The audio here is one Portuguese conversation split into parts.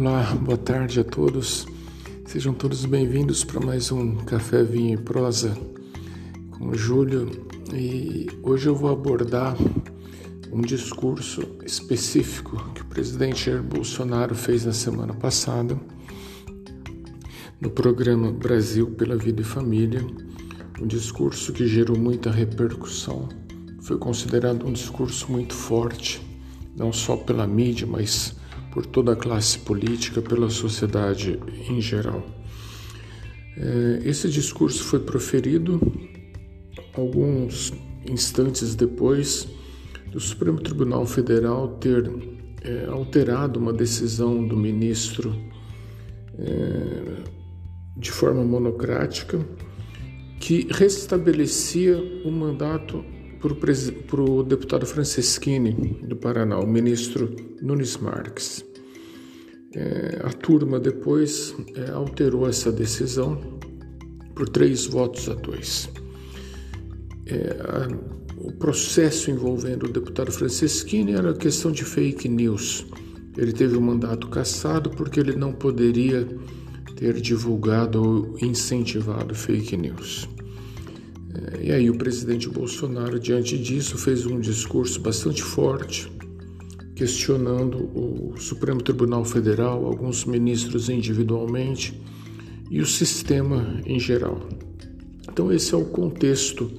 Olá, boa tarde a todos. Sejam todos bem-vindos para mais um Café Vinho e Prosa com o Júlio. E hoje eu vou abordar um discurso específico que o presidente Jair Bolsonaro fez na semana passada no programa Brasil pela Vida e Família. Um discurso que gerou muita repercussão. Foi considerado um discurso muito forte, não só pela mídia, mas por toda a classe política, pela sociedade em geral. É, esse discurso foi proferido alguns instantes depois do Supremo Tribunal Federal ter é, alterado uma decisão do ministro é, de forma monocrática que restabelecia o mandato para o deputado Franceschini do Paraná, o ministro Nunes Marques. É, a turma depois é, alterou essa decisão por três votos a dois. É, a, o processo envolvendo o deputado Franceschini era questão de fake news. Ele teve o mandato cassado porque ele não poderia ter divulgado ou incentivado fake news. É, e aí o presidente Bolsonaro, diante disso, fez um discurso bastante forte, questionando o Supremo Tribunal Federal, alguns ministros individualmente e o sistema em geral. Então esse é o contexto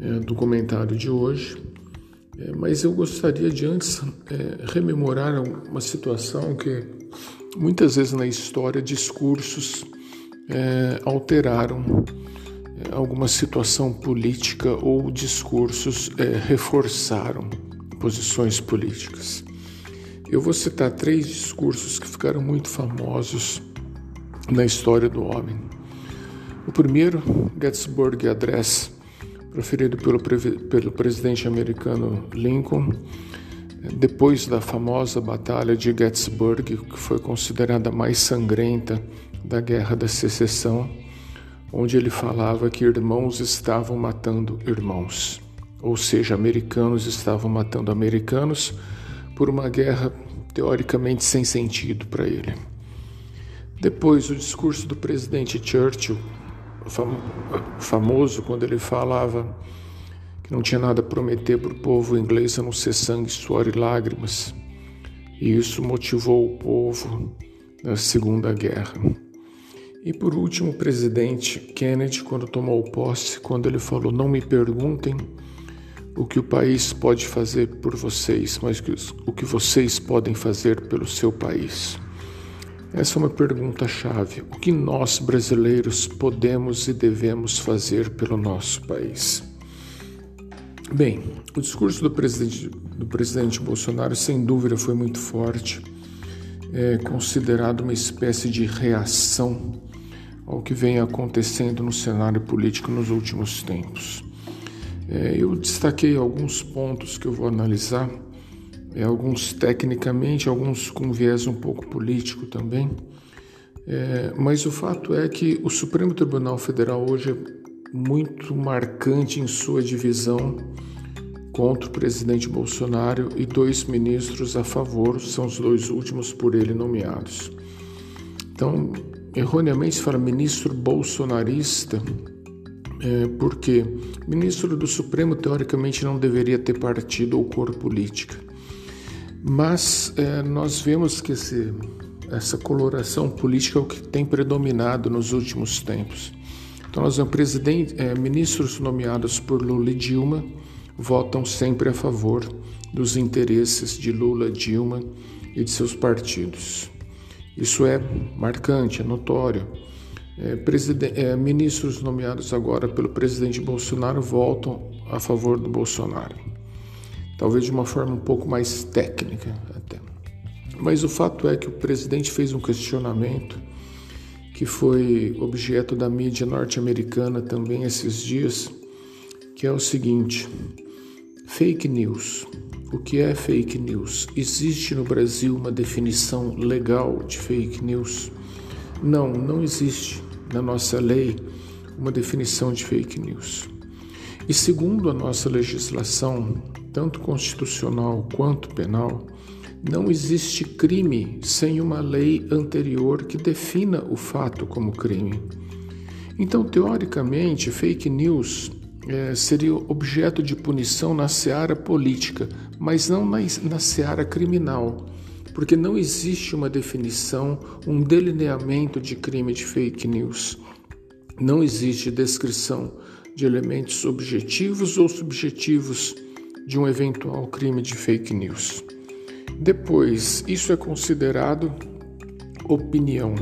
é, do comentário de hoje. É, mas eu gostaria de antes é, rememorar uma situação que muitas vezes na história discursos é, alteraram alguma situação política ou discursos é, reforçaram posições políticas. Eu vou citar três discursos que ficaram muito famosos na história do homem. O primeiro, Gettysburg Address, proferido pelo, pelo presidente americano Lincoln, depois da famosa Batalha de Gettysburg, que foi considerada a mais sangrenta da Guerra da Secessão onde ele falava que irmãos estavam matando irmãos, ou seja, americanos estavam matando americanos por uma guerra teoricamente sem sentido para ele. Depois, o discurso do presidente Churchill, famoso quando ele falava que não tinha nada a prometer para o povo inglês a não ser sangue, suor e lágrimas, e isso motivou o povo na Segunda Guerra. E por último, o presidente Kennedy, quando tomou posse, quando ele falou: Não me perguntem o que o país pode fazer por vocês, mas o que vocês podem fazer pelo seu país. Essa é uma pergunta-chave. O que nós brasileiros podemos e devemos fazer pelo nosso país? Bem, o discurso do presidente, do presidente Bolsonaro, sem dúvida, foi muito forte. É considerado uma espécie de reação ao que vem acontecendo no cenário político nos últimos tempos. É, eu destaquei alguns pontos que eu vou analisar, é, alguns tecnicamente, alguns com viés um pouco político também, é, mas o fato é que o Supremo Tribunal Federal hoje é muito marcante em sua divisão contra o presidente Bolsonaro e dois ministros a favor, são os dois últimos por ele nomeados. Então, erroneamente se fala ministro bolsonarista, é, porque ministro do Supremo teoricamente não deveria ter partido ou cor política. Mas é, nós vemos que esse, essa coloração política é o que tem predominado nos últimos tempos. Então, nós vemos presidente, é, ministros nomeados por Lula e Dilma votam sempre a favor dos interesses de Lula, Dilma e de seus partidos. Isso é marcante, é notório. É, é, ministros nomeados agora pelo presidente Bolsonaro voltam a favor do Bolsonaro. Talvez de uma forma um pouco mais técnica até. Mas o fato é que o presidente fez um questionamento que foi objeto da mídia norte-americana também esses dias, que é o seguinte: fake news. O que é fake news? Existe no Brasil uma definição legal de fake news? Não, não existe na nossa lei uma definição de fake news. E segundo a nossa legislação, tanto constitucional quanto penal, Não existe crime sem uma lei anterior que defina o fato como crime. Então, teoricamente, fake news é, seria objeto de punição na seara política, mas não na, na seara criminal, porque não existe uma definição, um delineamento de crime de fake news. Não existe descrição de elementos objetivos ou subjetivos de um eventual crime de fake news. Depois, isso é considerado opinião.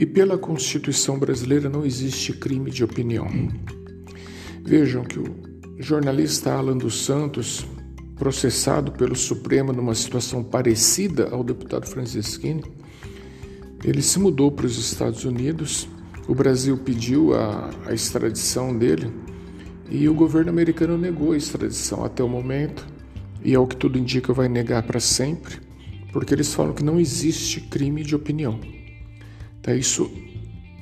E pela Constituição brasileira não existe crime de opinião. Vejam que o jornalista Alan dos Santos, processado pelo Supremo numa situação parecida ao deputado Francisquini, ele se mudou para os Estados Unidos. O Brasil pediu a, a extradição dele e o governo americano negou a extradição até o momento e ao que tudo indica vai negar para sempre, porque eles falam que não existe crime de opinião. Então, isso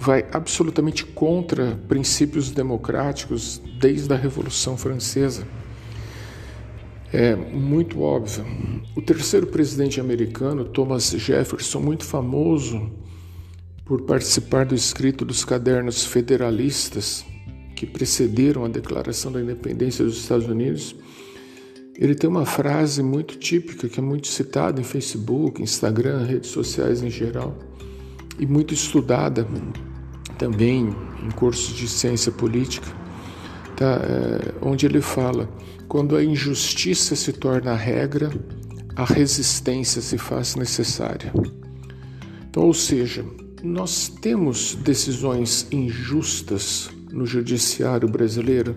vai absolutamente contra princípios democráticos desde a Revolução Francesa. É muito óbvio. O terceiro presidente americano, Thomas Jefferson, muito famoso por participar do escrito dos cadernos federalistas que precederam a Declaração da Independência dos Estados Unidos, ele tem uma frase muito típica que é muito citada em Facebook, Instagram, redes sociais em geral e muito estudada também em cursos de ciência política, tá? É, onde ele fala: quando a injustiça se torna a regra, a resistência se faz necessária. Então, ou seja, nós temos decisões injustas no judiciário brasileiro?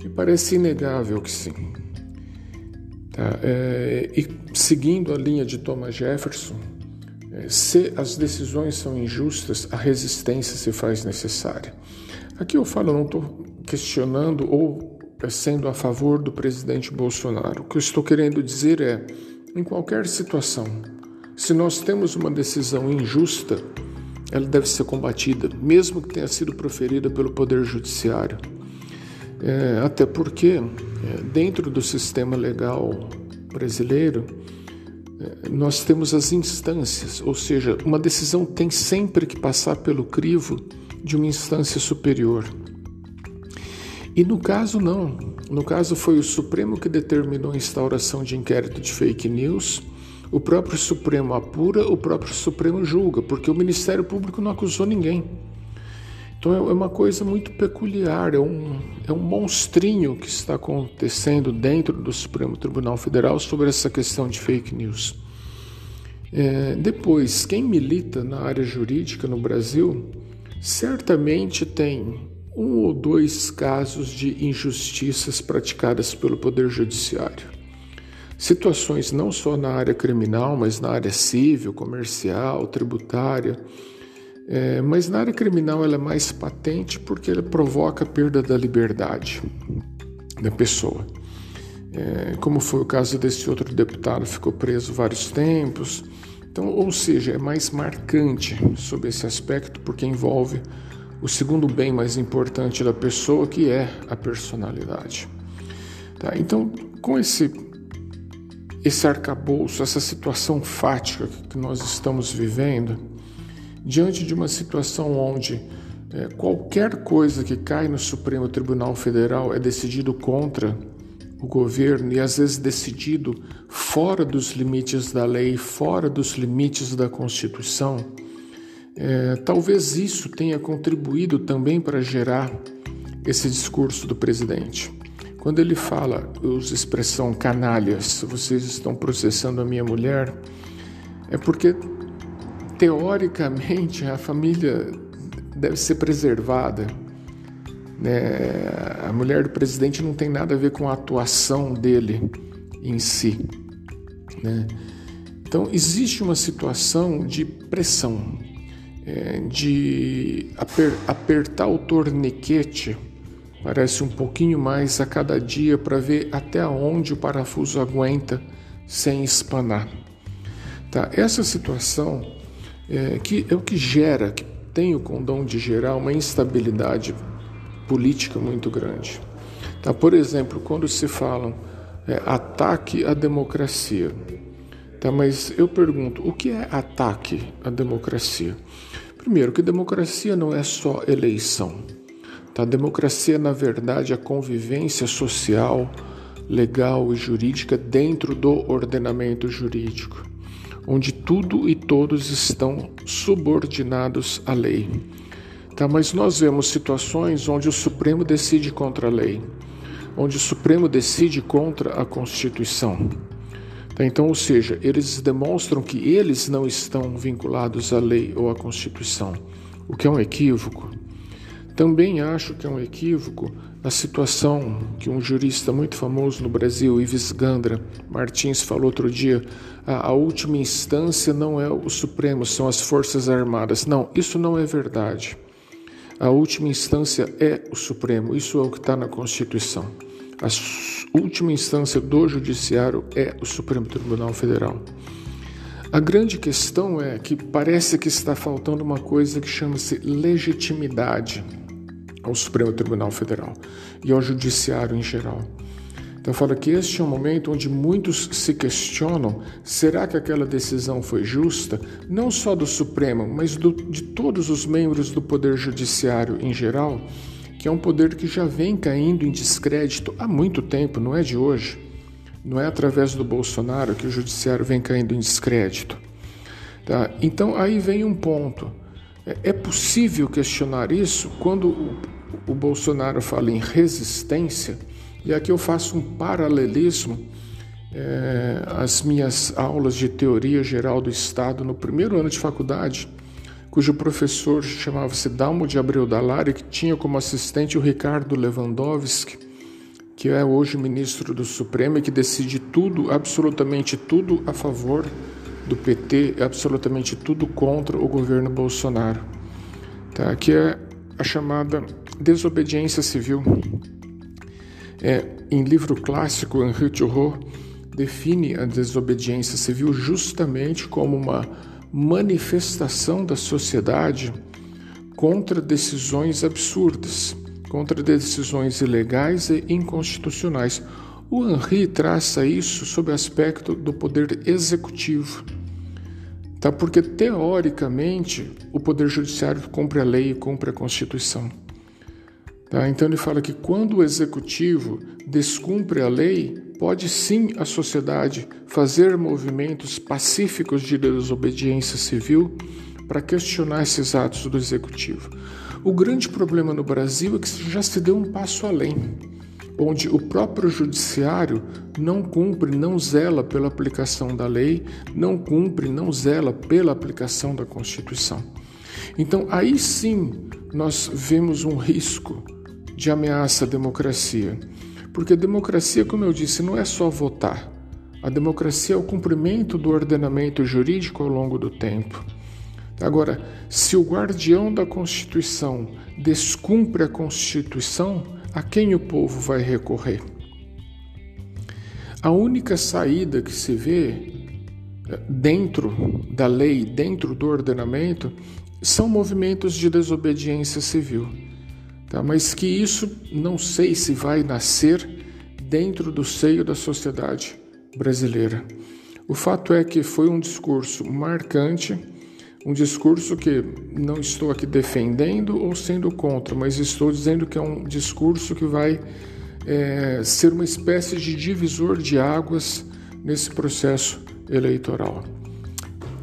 Me parece inegável que sim. Tá? É, e seguindo a linha de Thomas Jefferson, se as decisões são injustas, a resistência se faz necessária. Aqui eu falo, não estou questionando ou sendo a favor do presidente Bolsonaro. O que eu estou querendo dizer é, em qualquer situação, se nós temos uma decisão injusta, ela deve ser combatida, mesmo que tenha sido proferida pelo Poder Judiciário. É, até porque, é, dentro do sistema legal brasileiro, nós temos as instâncias, ou seja, uma decisão tem sempre que passar pelo crivo de uma instância superior. E no caso, não. No caso, foi o Supremo que determinou a instauração de inquérito de fake news. O próprio Supremo apura, o próprio Supremo julga, porque o Ministério Público não acusou ninguém. Então é uma coisa muito peculiar, é um, é um monstrinho que está acontecendo dentro do Supremo Tribunal Federal sobre essa questão de fake news. É, depois, quem milita na área jurídica no Brasil certamente tem um ou dois casos de injustiças praticadas pelo Poder Judiciário. Situações não só na área criminal, mas na área civil, comercial, tributária é, mas na área criminal ela é mais patente porque ela provoca perda da liberdade da pessoa. É, como foi o caso desse outro deputado, ficou preso vários tempos. Então, ou seja, é mais marcante sobre esse aspecto porque envolve o segundo bem mais importante da pessoa, que é a personalidade. Tá? Então, com esse esse arcabouço, essa situação fática que nós estamos vivendo, diante de uma situação onde é, qualquer coisa que cai no Supremo Tribunal Federal é decidido contra o governo e às vezes decidido fora dos limites da lei, fora dos limites da Constituição, é, talvez isso tenha contribuído também para gerar esse discurso do presidente. Quando ele fala, usa expressão canalhas, vocês estão processando a minha mulher, é porque teoricamente a família deve ser preservada. Né? A mulher do presidente não tem nada a ver com a atuação dele em si. Né? Então, existe uma situação de pressão, é, de aper, apertar o torniquete, parece um pouquinho mais a cada dia, para ver até onde o parafuso aguenta sem espanar. Tá? Essa situação é, que é o que gera, que tem o condão de gerar uma instabilidade política muito grande. Tá? Por exemplo, quando se falam é, ataque à democracia, Tá, mas eu pergunto, o que é ataque à democracia? Primeiro, que democracia não é só eleição. Tá? Democracia, na verdade, é a convivência social, legal e jurídica dentro do ordenamento jurídico, onde tudo e todos estão subordinados à lei. Tá? Mas nós vemos situações onde o Supremo decide contra a lei, onde o Supremo decide contra a Constituição. Tá? Então, ou seja, eles demonstram que eles não estão vinculados à lei ou à Constituição, o que é um equívoco. Também acho que é um equívoco a situação que um jurista muito famoso no Brasil, Ives Gandra Martins, falou outro dia: a, a última instância não é o Supremo, são as Forças Armadas. Não, isso não é verdade. A última instância é o Supremo, isso é o que está na Constituição. A última instância do Judiciário é o Supremo Tribunal Federal. A grande questão é que parece que está faltando uma coisa que chama-se legitimidade ao Supremo Tribunal Federal e ao Judiciário em geral. Então fala que este é um momento onde muitos se questionam: será que aquela decisão foi justa? Não só do Supremo, mas do, de todos os membros do Poder Judiciário em geral, que é um poder que já vem caindo em descrédito há muito tempo, não é de hoje. Não é através do Bolsonaro que o Judiciário vem caindo em descrédito. Tá? Então aí vem um ponto. É, é possível questionar isso quando o, Bolsonaro fala em resistência? E aqui eu faço um paralelismo é, às minhas aulas de teoria geral do Estado no primeiro ano de faculdade, cujo professor chamava-se Dalmo de Abreu Dalari, que tinha como assistente o Ricardo Lewandowski, que é hoje ministro do Supremo e que decide tudo, absolutamente tudo a favor do PT, absolutamente tudo contra o governo Bolsonaro. Tá? Que é a chamada desobediência civil. É, em livro clássico, Henri Thoreau define a desobediência civil justamente como uma manifestação da sociedade contra decisões absurdas, contra decisões ilegais e inconstitucionais. O Henri traça isso sob o aspecto do poder executivo. Tá? Porque, teoricamente, o Poder Judiciário cumpre a lei e cumpre a Constituição. Tá? Então ele fala que quando o executivo descumpre a lei, pode sim a sociedade fazer movimentos pacíficos de desobediência civil para questionar esses atos do executivo. O grande problema no Brasil é que já se deu um passo além, onde o próprio judiciário não cumpre, não zela pela aplicação da lei, não cumpre, não zela pela aplicação da Constituição. Então aí sim nós vemos um risco de ameaça à democracia. Porque a democracia, como eu disse, não é só votar. A democracia é o cumprimento do ordenamento jurídico ao longo do tempo. Agora, se o guardião da Constituição descumpre a Constituição, a quem o povo vai recorrer? A única saída que se vê eh, dentro da lei, dentro do ordenamento, são movimentos de desobediência civil. Tá? Mas que isso não sei se vai nascer dentro do seio da sociedade brasileira. O fato é que foi um discurso marcante, um discurso que não estou aqui defendendo ou sendo contra, mas estou dizendo que é um discurso que vai é, ser uma espécie de divisor de águas nesse processo eleitoral.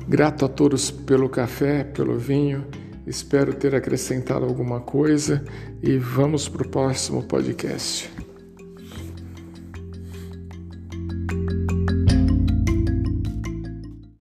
Grato a todos pelo café, pelo vinho Espero ter acrescentado alguma coisa e vamos para o próximo podcast.